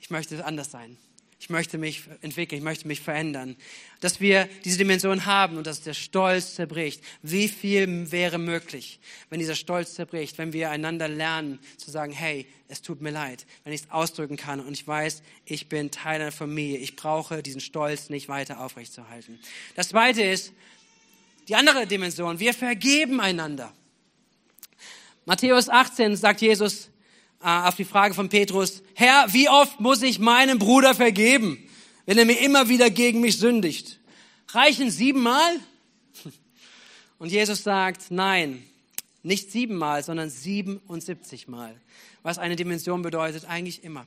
Ich möchte anders sein ich möchte mich entwickeln, ich möchte mich verändern. Dass wir diese Dimension haben und dass der Stolz zerbricht. Wie viel wäre möglich, wenn dieser Stolz zerbricht, wenn wir einander lernen zu sagen, hey, es tut mir leid, wenn ich es ausdrücken kann und ich weiß, ich bin Teil einer Familie, ich brauche diesen Stolz nicht weiter aufrechtzuerhalten. Das zweite ist die andere Dimension, wir vergeben einander. Matthäus 18 sagt Jesus, auf die Frage von Petrus, Herr, wie oft muss ich meinem Bruder vergeben, wenn er mir immer wieder gegen mich sündigt? Reichen siebenmal? Und Jesus sagt, nein, Nicht siebenmal, sondern 77 Mal. Was eine Dimension bedeutet, eigentlich immer.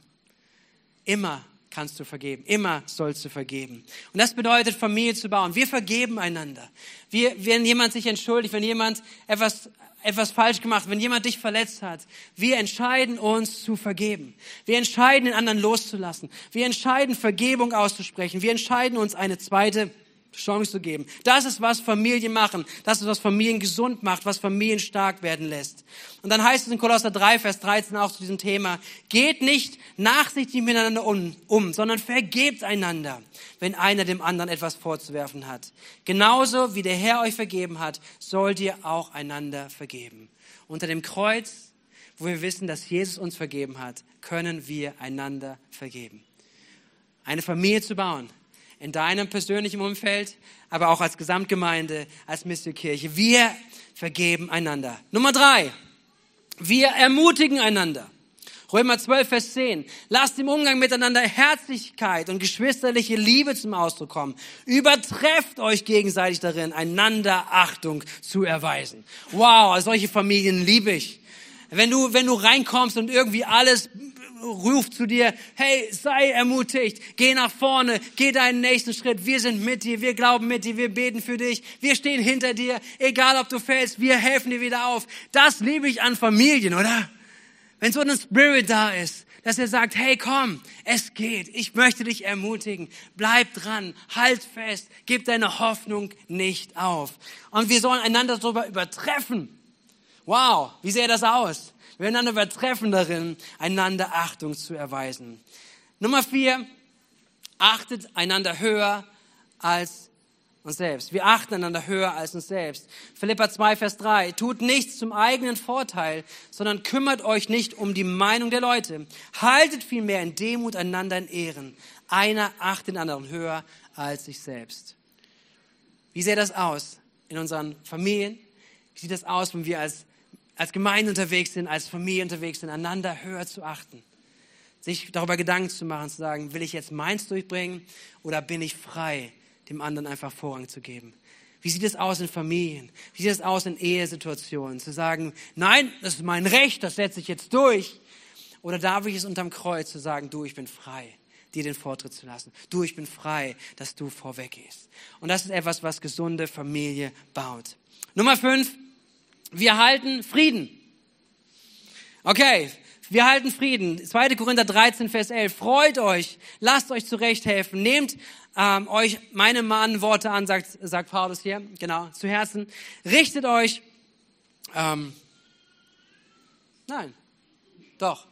Immer kannst du vergeben. Immer sollst du vergeben. Und das bedeutet, Familie zu bauen. Wir vergeben einander. Wir, wenn jemand sich entschuldigt, wenn jemand etwas, etwas falsch gemacht, wenn jemand dich verletzt hat, wir entscheiden uns zu vergeben. Wir entscheiden, den anderen loszulassen. Wir entscheiden, Vergebung auszusprechen. Wir entscheiden uns, eine zweite Chance zu geben. Das ist, was Familien machen. Das ist, was Familien gesund macht, was Familien stark werden lässt. Und dann heißt es in Kolosser 3, Vers 13 auch zu diesem Thema, geht nicht nachsichtig miteinander um, um, sondern vergebt einander, wenn einer dem anderen etwas vorzuwerfen hat. Genauso wie der Herr euch vergeben hat, sollt ihr auch einander vergeben. Unter dem Kreuz, wo wir wissen, dass Jesus uns vergeben hat, können wir einander vergeben. Eine Familie zu bauen, in deinem persönlichen Umfeld, aber auch als Gesamtgemeinde, als Missionkirche. Wir vergeben einander. Nummer drei. Wir ermutigen einander. Römer 12, Vers 10. Lasst im Umgang miteinander Herzlichkeit und geschwisterliche Liebe zum Ausdruck kommen. Übertrefft euch gegenseitig darin, einander Achtung zu erweisen. Wow, solche Familien liebe ich. Wenn du, wenn du reinkommst und irgendwie alles ruft zu dir, hey, sei ermutigt, geh nach vorne, geh deinen nächsten Schritt. Wir sind mit dir, wir glauben mit dir, wir beten für dich, wir stehen hinter dir, egal ob du fällst, wir helfen dir wieder auf. Das liebe ich an Familien, oder? Wenn so ein Spirit da ist, dass er sagt, hey, komm, es geht, ich möchte dich ermutigen, bleib dran, halt fest, gib deine Hoffnung nicht auf. Und wir sollen einander darüber übertreffen. Wow, wie sähe das aus? Wir einander übertreffen darin, einander Achtung zu erweisen. Nummer vier, achtet einander höher als uns selbst. Wir achten einander höher als uns selbst. Philippa 2, Vers 3. Tut nichts zum eigenen Vorteil, sondern kümmert euch nicht um die Meinung der Leute. Haltet vielmehr in Demut einander in Ehren. Einer achtet den anderen höher als sich selbst. Wie sähe das aus in unseren Familien? Wie sieht das aus, wenn wir als als Gemeinde unterwegs sind, als Familie unterwegs sind, einander höher zu achten. Sich darüber Gedanken zu machen, zu sagen, will ich jetzt meins durchbringen oder bin ich frei, dem anderen einfach Vorrang zu geben? Wie sieht es aus in Familien? Wie sieht es aus in Ehesituationen? Zu sagen, nein, das ist mein Recht, das setze ich jetzt durch. Oder darf ich es unterm Kreuz zu sagen, du, ich bin frei, dir den Vortritt zu lassen. Du, ich bin frei, dass du vorweggehst. Und das ist etwas, was gesunde Familie baut. Nummer fünf, wir halten Frieden. Okay, wir halten Frieden. 2. Korinther 13, Vers 11. Freut euch, lasst euch zurechthelfen, nehmt ähm, euch meine Mahnworte an, sagt, sagt Paulus hier, genau, zu Herzen. Richtet euch, ähm, nein, doch,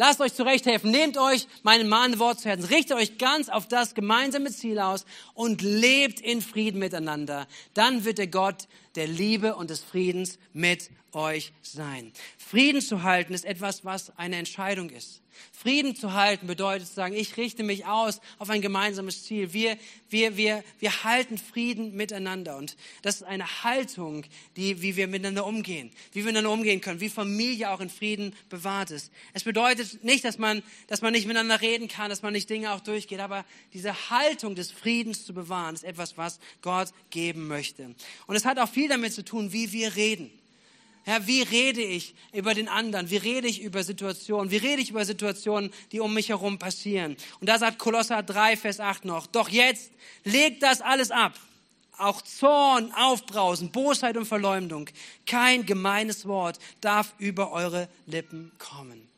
Lasst euch zurechthelfen. Nehmt euch mein Mahnwort zu Herzen. Richtet euch ganz auf das gemeinsame Ziel aus und lebt in Frieden miteinander. Dann wird der Gott der Liebe und des Friedens mit euch sein. Frieden zu halten ist etwas, was eine Entscheidung ist. Frieden zu halten bedeutet zu sagen, ich richte mich aus auf ein gemeinsames Ziel. Wir, wir, wir, wir halten Frieden miteinander. Und das ist eine Haltung, die, wie wir miteinander umgehen, wie wir miteinander umgehen können, wie Familie auch in Frieden bewahrt ist. Es bedeutet nicht, dass man, dass man nicht miteinander reden kann, dass man nicht Dinge auch durchgeht, aber diese Haltung des Friedens zu bewahren, ist etwas, was Gott geben möchte. Und es hat auch viel damit zu tun, wie wir reden. Herr, wie rede ich über den anderen? Wie rede ich über Situationen? Wie rede ich über Situationen, die um mich herum passieren? Und da sagt Kolosser 3, Vers 8 noch, doch jetzt legt das alles ab. Auch Zorn, Aufbrausen, Bosheit und Verleumdung. Kein gemeines Wort darf über eure Lippen kommen.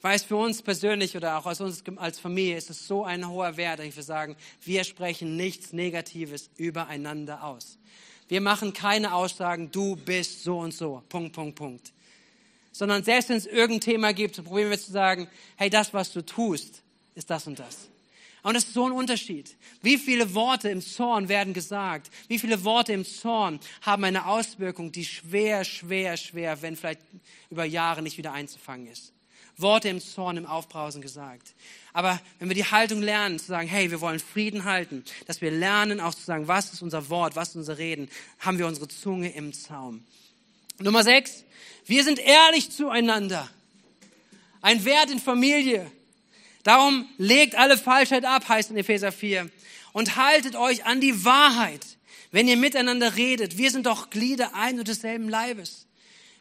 Weil es für uns persönlich oder auch als uns als Familie ist es so ein hoher Wert, dass wir sagen, wir sprechen nichts Negatives übereinander aus. Wir machen keine Aussagen, du bist so und so, Punkt, Punkt, Punkt. Sondern selbst wenn es irgendein Thema gibt, probieren wir zu sagen, hey, das, was du tust, ist das und das. Und das ist so ein Unterschied. Wie viele Worte im Zorn werden gesagt? Wie viele Worte im Zorn haben eine Auswirkung, die schwer, schwer, schwer, wenn vielleicht über Jahre nicht wieder einzufangen ist? Worte im Zorn, im Aufbrausen gesagt. Aber wenn wir die Haltung lernen, zu sagen, hey, wir wollen Frieden halten, dass wir lernen auch zu sagen, was ist unser Wort, was ist unser Reden, haben wir unsere Zunge im Zaum. Nummer sechs, wir sind ehrlich zueinander. Ein Wert in Familie. Darum legt alle Falschheit ab, heißt in Epheser 4. Und haltet euch an die Wahrheit, wenn ihr miteinander redet. Wir sind doch Glieder ein und desselben Leibes.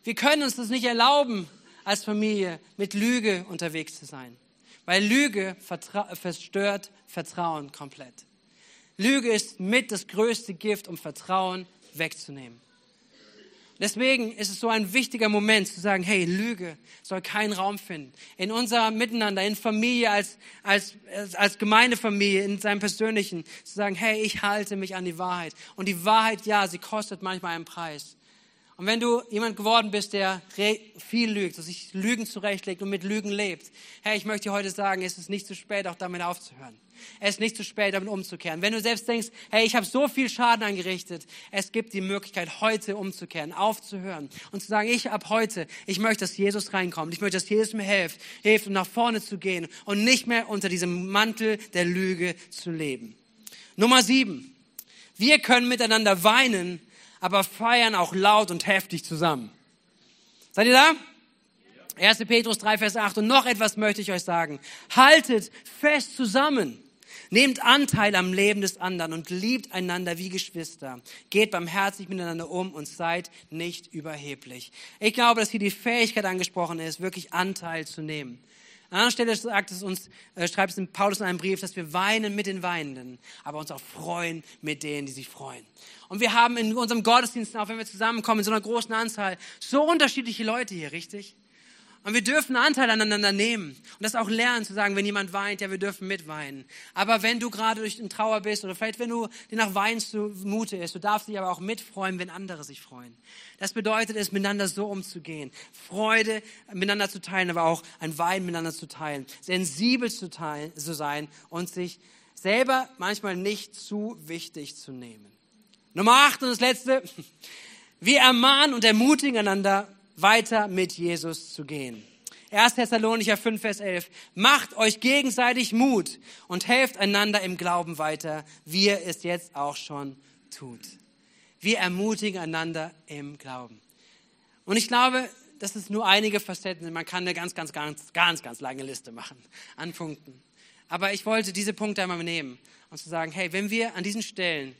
Wir können uns das nicht erlauben, als Familie mit Lüge unterwegs zu sein. Weil Lüge vertra verstört Vertrauen komplett. Lüge ist mit das größte Gift, um Vertrauen wegzunehmen. Deswegen ist es so ein wichtiger Moment zu sagen, hey, Lüge soll keinen Raum finden. In unser Miteinander, in Familie, als, als, als Gemeindefamilie, in seinem Persönlichen, zu sagen, hey, ich halte mich an die Wahrheit. Und die Wahrheit, ja, sie kostet manchmal einen Preis. Und wenn du jemand geworden bist, der viel lügt, sich Lügen zurechtlegt und mit Lügen lebt, hey, ich möchte dir heute sagen, es ist nicht zu spät, auch damit aufzuhören. Es ist nicht zu spät, damit umzukehren. Wenn du selbst denkst, hey, ich habe so viel Schaden angerichtet, es gibt die Möglichkeit, heute umzukehren, aufzuhören und zu sagen, ich ab heute, ich möchte, dass Jesus reinkommt. Ich möchte, dass Jesus mir hilft, hilft, um nach vorne zu gehen und nicht mehr unter diesem Mantel der Lüge zu leben. Nummer sieben. Wir können miteinander weinen, aber feiern auch laut und heftig zusammen. Seid ihr da? 1. Petrus 3, Vers 8. Und noch etwas möchte ich euch sagen. Haltet fest zusammen. Nehmt Anteil am Leben des anderen und liebt einander wie Geschwister. Geht barmherzig miteinander um und seid nicht überheblich. Ich glaube, dass hier die Fähigkeit angesprochen ist, wirklich Anteil zu nehmen. An einer Stelle sagt es uns, äh, schreibt es Paulus in einem Brief, dass wir weinen mit den Weinenden, aber uns auch freuen mit denen, die sich freuen. Und wir haben in unserem Gottesdienst, auch wenn wir zusammenkommen, in so einer großen Anzahl, so unterschiedliche Leute hier, richtig? Und wir dürfen Anteil aneinander nehmen und das auch lernen zu sagen, wenn jemand weint, ja, wir dürfen mitweinen. Aber wenn du gerade durch den Trauer bist oder vielleicht wenn du dir nach Wein zumute ist, du darfst dich aber auch mitfreuen, wenn andere sich freuen. Das bedeutet es, miteinander so umzugehen, Freude miteinander zu teilen, aber auch ein Wein miteinander zu teilen, sensibel zu, teilen, zu sein und sich selber manchmal nicht zu wichtig zu nehmen. Nummer acht und das letzte. Wir ermahnen und ermutigen einander, weiter mit Jesus zu gehen. 1. Thessalonicher 5, Vers 11. Macht euch gegenseitig Mut und helft einander im Glauben weiter, wie ihr es jetzt auch schon tut. Wir ermutigen einander im Glauben. Und ich glaube, das ist nur einige Facetten. Man kann eine ganz, ganz, ganz, ganz, ganz lange Liste machen an Punkten. Aber ich wollte diese Punkte einmal nehmen und zu sagen, hey, wenn wir an diesen Stellen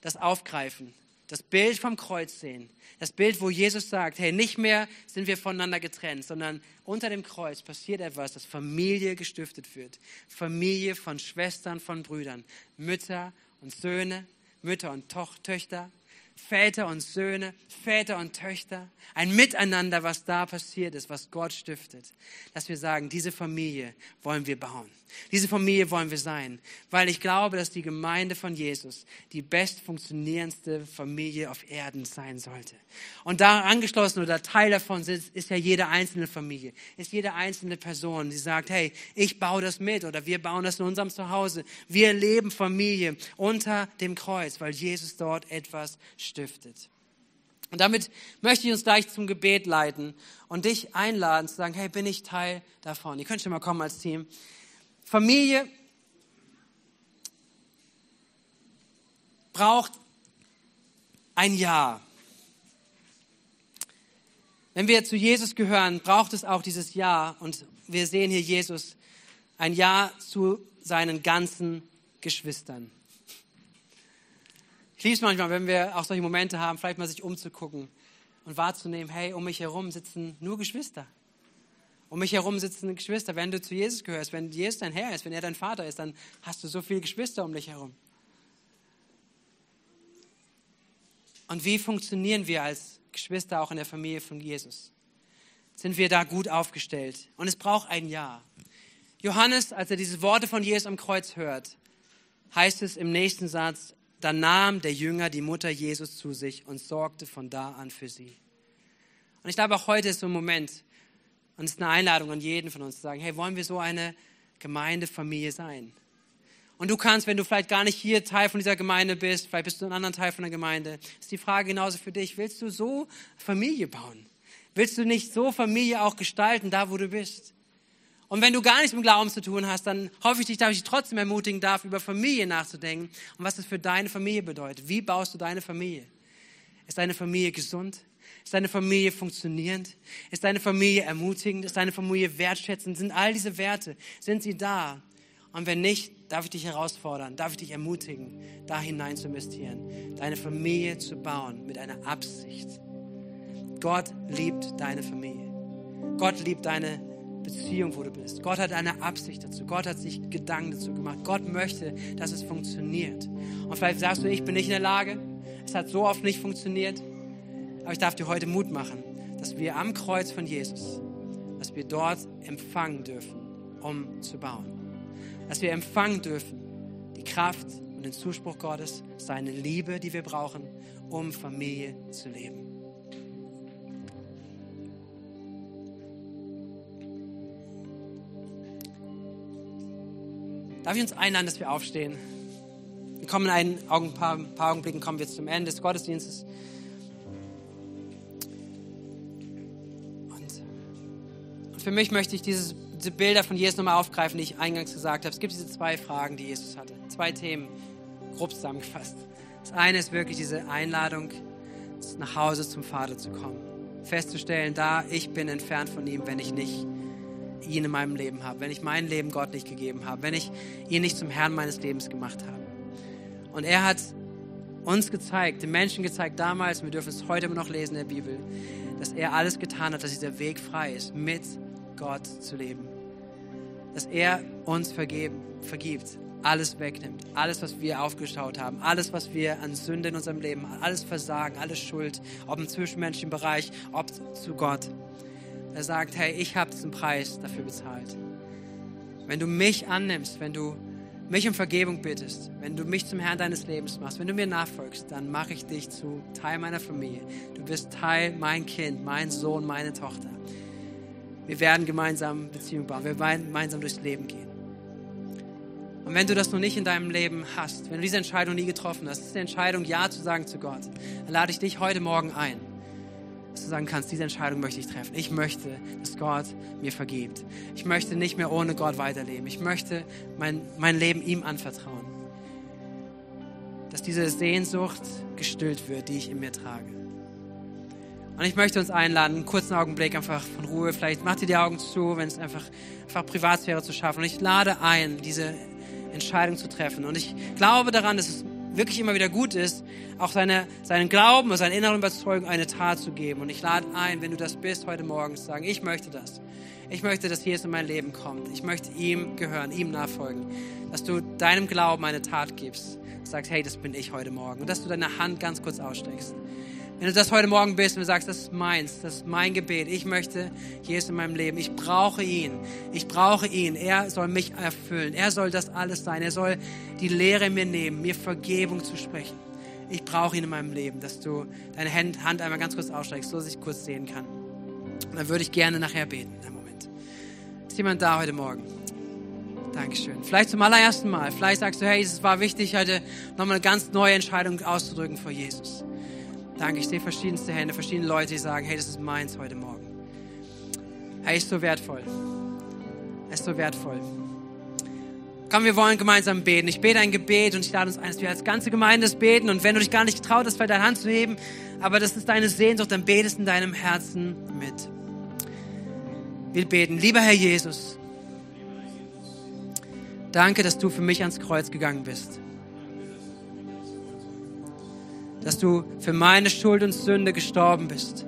das aufgreifen, das Bild vom Kreuz sehen, das Bild, wo Jesus sagt, hey, nicht mehr sind wir voneinander getrennt, sondern unter dem Kreuz passiert etwas, dass Familie gestiftet wird. Familie von Schwestern, von Brüdern, Mütter und Söhne, Mütter und Toch Töchter, Väter und Söhne, Väter und Töchter, ein Miteinander, was da passiert ist, was Gott stiftet, dass wir sagen, diese Familie wollen wir bauen. Diese Familie wollen wir sein, weil ich glaube, dass die Gemeinde von Jesus die best funktionierendste Familie auf Erden sein sollte. Und da angeschlossen oder Teil davon ist, ist ja jede einzelne Familie, ist jede einzelne Person, die sagt, hey, ich baue das mit oder wir bauen das in unserem Zuhause. Wir leben Familie unter dem Kreuz, weil Jesus dort etwas stiftet. Und damit möchte ich uns gleich zum Gebet leiten und dich einladen zu sagen, hey, bin ich Teil davon? Ihr könnt schon mal kommen als Team. Familie braucht ein Ja. Wenn wir zu Jesus gehören, braucht es auch dieses Ja. Und wir sehen hier Jesus ein Ja zu seinen ganzen Geschwistern. Ich liebe es manchmal, wenn wir auch solche Momente haben, vielleicht mal sich umzugucken und wahrzunehmen, hey, um mich herum sitzen nur Geschwister. Um mich herum sitzen Geschwister. Wenn du zu Jesus gehörst, wenn Jesus dein Herr ist, wenn er dein Vater ist, dann hast du so viele Geschwister um dich herum. Und wie funktionieren wir als Geschwister auch in der Familie von Jesus? Sind wir da gut aufgestellt? Und es braucht ein Ja. Johannes, als er diese Worte von Jesus am Kreuz hört, heißt es im nächsten Satz, da nahm der Jünger die Mutter Jesus zu sich und sorgte von da an für sie. Und ich glaube, auch heute ist so ein Moment, und es ist eine Einladung an jeden von uns zu sagen, hey, wollen wir so eine Gemeindefamilie sein? Und du kannst, wenn du vielleicht gar nicht hier Teil von dieser Gemeinde bist, vielleicht bist du ein anderer Teil von der Gemeinde, ist die Frage genauso für dich. Willst du so Familie bauen? Willst du nicht so Familie auch gestalten, da wo du bist? Und wenn du gar nichts mit Glauben zu tun hast, dann hoffe ich dass ich dich trotzdem ermutigen darf, über Familie nachzudenken und was das für deine Familie bedeutet. Wie baust du deine Familie? Ist deine Familie gesund? Ist deine Familie funktionierend? Ist deine Familie ermutigend? Ist deine Familie wertschätzend? Sind all diese Werte, sind sie da? Und wenn nicht, darf ich dich herausfordern, darf ich dich ermutigen, da hinein zu investieren, deine Familie zu bauen mit einer Absicht. Gott liebt deine Familie. Gott liebt deine Beziehung, wo du bist. Gott hat eine Absicht dazu. Gott hat sich Gedanken dazu gemacht. Gott möchte, dass es funktioniert. Und vielleicht sagst du, ich bin nicht in der Lage. Es hat so oft nicht funktioniert. Aber ich darf dir heute Mut machen, dass wir am Kreuz von Jesus, dass wir dort empfangen dürfen, um zu bauen. Dass wir empfangen dürfen die Kraft und den Zuspruch Gottes, seine Liebe, die wir brauchen, um Familie zu leben. Darf ich uns einladen, dass wir aufstehen? Wir kommen in ein, paar, paar Augenblicken kommen wir zum Ende des Gottesdienstes. Und, und für mich möchte ich dieses, diese Bilder von Jesus nochmal aufgreifen, die ich eingangs gesagt habe. Es gibt diese zwei Fragen, die Jesus hatte. Zwei Themen, grob zusammengefasst. Das eine ist wirklich diese Einladung, nach Hause zum Vater zu kommen. Festzustellen, da ich bin entfernt von ihm, wenn ich nicht ihn in meinem Leben habe, wenn ich mein Leben Gott nicht gegeben habe, wenn ich ihn nicht zum Herrn meines Lebens gemacht habe. Und er hat uns gezeigt, den Menschen gezeigt damals, wir dürfen es heute immer noch lesen in der Bibel, dass er alles getan hat, dass dieser Weg frei ist, mit Gott zu leben. Dass er uns vergeben, vergibt, alles wegnimmt, alles, was wir aufgeschaut haben, alles, was wir an Sünde in unserem Leben, alles Versagen, alles Schuld, ob im zwischenmenschlichen Bereich, ob zu Gott. Er sagt, hey, ich habe diesen Preis dafür bezahlt. Wenn du mich annimmst, wenn du mich um Vergebung bittest, wenn du mich zum Herrn deines Lebens machst, wenn du mir nachfolgst, dann mache ich dich zu Teil meiner Familie. Du bist Teil, mein Kind, mein Sohn, meine Tochter. Wir werden gemeinsam Beziehungen bauen, wir werden gemeinsam durchs Leben gehen. Und wenn du das noch nicht in deinem Leben hast, wenn du diese Entscheidung nie getroffen hast, ist die Entscheidung, Ja zu sagen zu Gott, dann lade ich dich heute Morgen ein dass du sagen kannst, diese Entscheidung möchte ich treffen. Ich möchte, dass Gott mir vergibt. Ich möchte nicht mehr ohne Gott weiterleben. Ich möchte mein, mein Leben ihm anvertrauen. Dass diese Sehnsucht gestillt wird, die ich in mir trage. Und ich möchte uns einladen, einen kurzen Augenblick einfach von Ruhe. Vielleicht macht ihr die Augen zu, wenn es einfach, einfach Privatsphäre zu schaffen. Und ich lade ein, diese Entscheidung zu treffen. Und ich glaube daran, dass es wirklich immer wieder gut ist, auch seine, seinen Glauben und seine inneren Überzeugung eine Tat zu geben. Und ich lade ein, wenn du das bist heute Morgen, zu sagen, ich möchte das. Ich möchte, dass Jesus in mein Leben kommt. Ich möchte ihm gehören, ihm nachfolgen. Dass du deinem Glauben eine Tat gibst. Sagst, hey, das bin ich heute Morgen. Und dass du deine Hand ganz kurz ausstreckst. Wenn du das heute Morgen bist und du sagst, das ist meins, das ist mein Gebet, ich möchte Jesus in meinem Leben, ich brauche ihn, ich brauche ihn, er soll mich erfüllen, er soll das alles sein, er soll die Lehre mir nehmen, mir Vergebung zu sprechen. Ich brauche ihn in meinem Leben, dass du deine Hand einmal ganz kurz ausstreckst, so dass ich kurz sehen kann. Und dann würde ich gerne nachher beten, in Moment. Ist jemand da heute Morgen? Dankeschön. Vielleicht zum allerersten Mal. Vielleicht sagst du, hey, es war wichtig, heute nochmal eine ganz neue Entscheidung auszudrücken vor Jesus. Danke, ich sehe verschiedenste Hände, verschiedene Leute, die sagen, hey, das ist meins heute Morgen. Hey, ist so wertvoll. Ist so wertvoll. Komm, wir wollen gemeinsam beten. Ich bete ein Gebet und ich lade uns ein, dass wir als ganze Gemeinde das beten. Und wenn du dich gar nicht getraut hast, vielleicht deine Hand zu heben, aber das ist deine Sehnsucht, dann betest in deinem Herzen mit. Wir beten. Lieber Herr Jesus, danke, dass du für mich ans Kreuz gegangen bist dass du für meine Schuld und Sünde gestorben bist.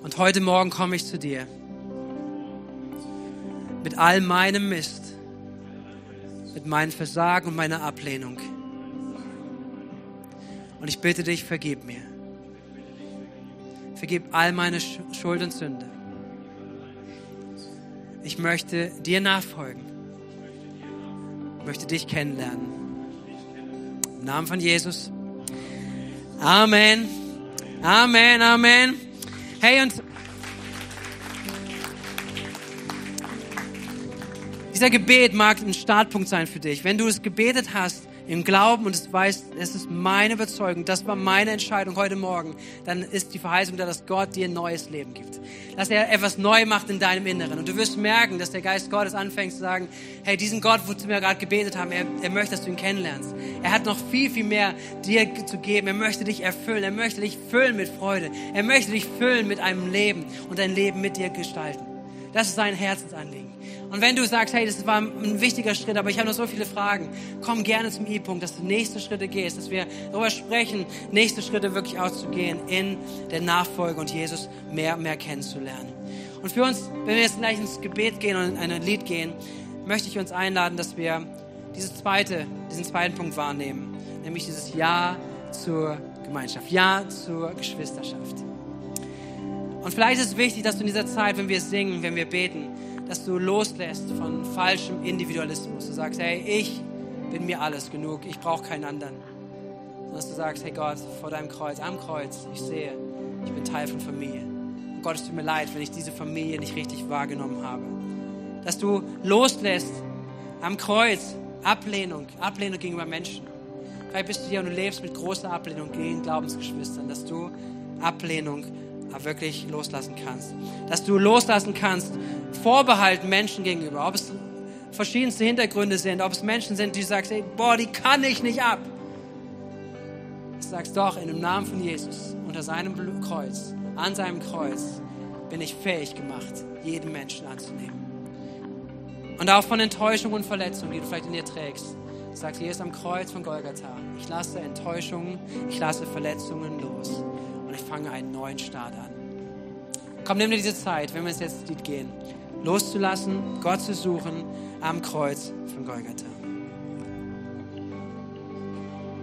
Und heute Morgen komme ich zu dir mit all meinem Mist, mit meinem Versagen und meiner Ablehnung. Und ich bitte dich, vergib mir. Vergib all meine Schuld und Sünde. Ich möchte dir nachfolgen. Ich möchte dich kennenlernen. Im Namen von Jesus. Amen. Amen, Amen. Hey, und dieser Gebet mag ein Startpunkt sein für dich. Wenn du es gebetet hast, im Glauben und es weißt, es ist meine Überzeugung, das war meine Entscheidung heute Morgen, dann ist die Verheißung da, dass Gott dir ein neues Leben gibt. Dass er etwas neu macht in deinem Inneren. Und du wirst merken, dass der Geist Gottes anfängt zu sagen, hey, diesen Gott, wozu wir gerade gebetet haben, er, er möchte, dass du ihn kennenlernst. Er hat noch viel, viel mehr dir zu geben. Er möchte dich erfüllen. Er möchte dich füllen mit Freude. Er möchte dich füllen mit einem Leben und dein Leben mit dir gestalten. Das ist sein Herzensanliegen. Und wenn du sagst, hey, das war ein wichtiger Schritt, aber ich habe noch so viele Fragen, komm gerne zum E-Punkt, dass du nächste Schritte gehst, dass wir darüber sprechen, nächste Schritte wirklich auszugehen in der Nachfolge und Jesus mehr und mehr kennenzulernen. Und für uns, wenn wir jetzt gleich ins Gebet gehen und in ein Lied gehen, möchte ich uns einladen, dass wir diese zweite, diesen zweiten Punkt wahrnehmen, nämlich dieses Ja zur Gemeinschaft, Ja zur Geschwisterschaft. Und vielleicht ist es wichtig, dass du in dieser Zeit, wenn wir singen, wenn wir beten, dass du loslässt von falschem Individualismus. Du sagst, hey, ich bin mir alles genug, ich brauche keinen anderen. Sondern dass du sagst, hey Gott, vor deinem Kreuz, am Kreuz, ich sehe, ich bin Teil von Familie. Und Gott, es tut mir leid, wenn ich diese Familie nicht richtig wahrgenommen habe. Dass du loslässt am Kreuz Ablehnung, Ablehnung gegenüber Menschen. Vielleicht bist du hier und du lebst mit großer Ablehnung gegen Glaubensgeschwistern, dass du Ablehnung wirklich loslassen kannst. Dass du loslassen kannst, Vorbehalten Menschen gegenüber, ob es verschiedenste Hintergründe sind, ob es Menschen sind, die sagst, ey, boah, die kann ich nicht ab. Du sagst doch, in dem Namen von Jesus, unter seinem Kreuz, an seinem Kreuz, bin ich fähig gemacht, jeden Menschen anzunehmen. Und auch von Enttäuschungen und Verletzungen, die du vielleicht in dir trägst. Du sagst, Jesus am Kreuz von Golgatha, ich lasse Enttäuschungen, ich lasse Verletzungen los ich fange einen neuen Start an. Komm, nimm dir diese Zeit, wenn wir jetzt Lied gehen, loszulassen, Gott zu suchen am Kreuz von Golgatha.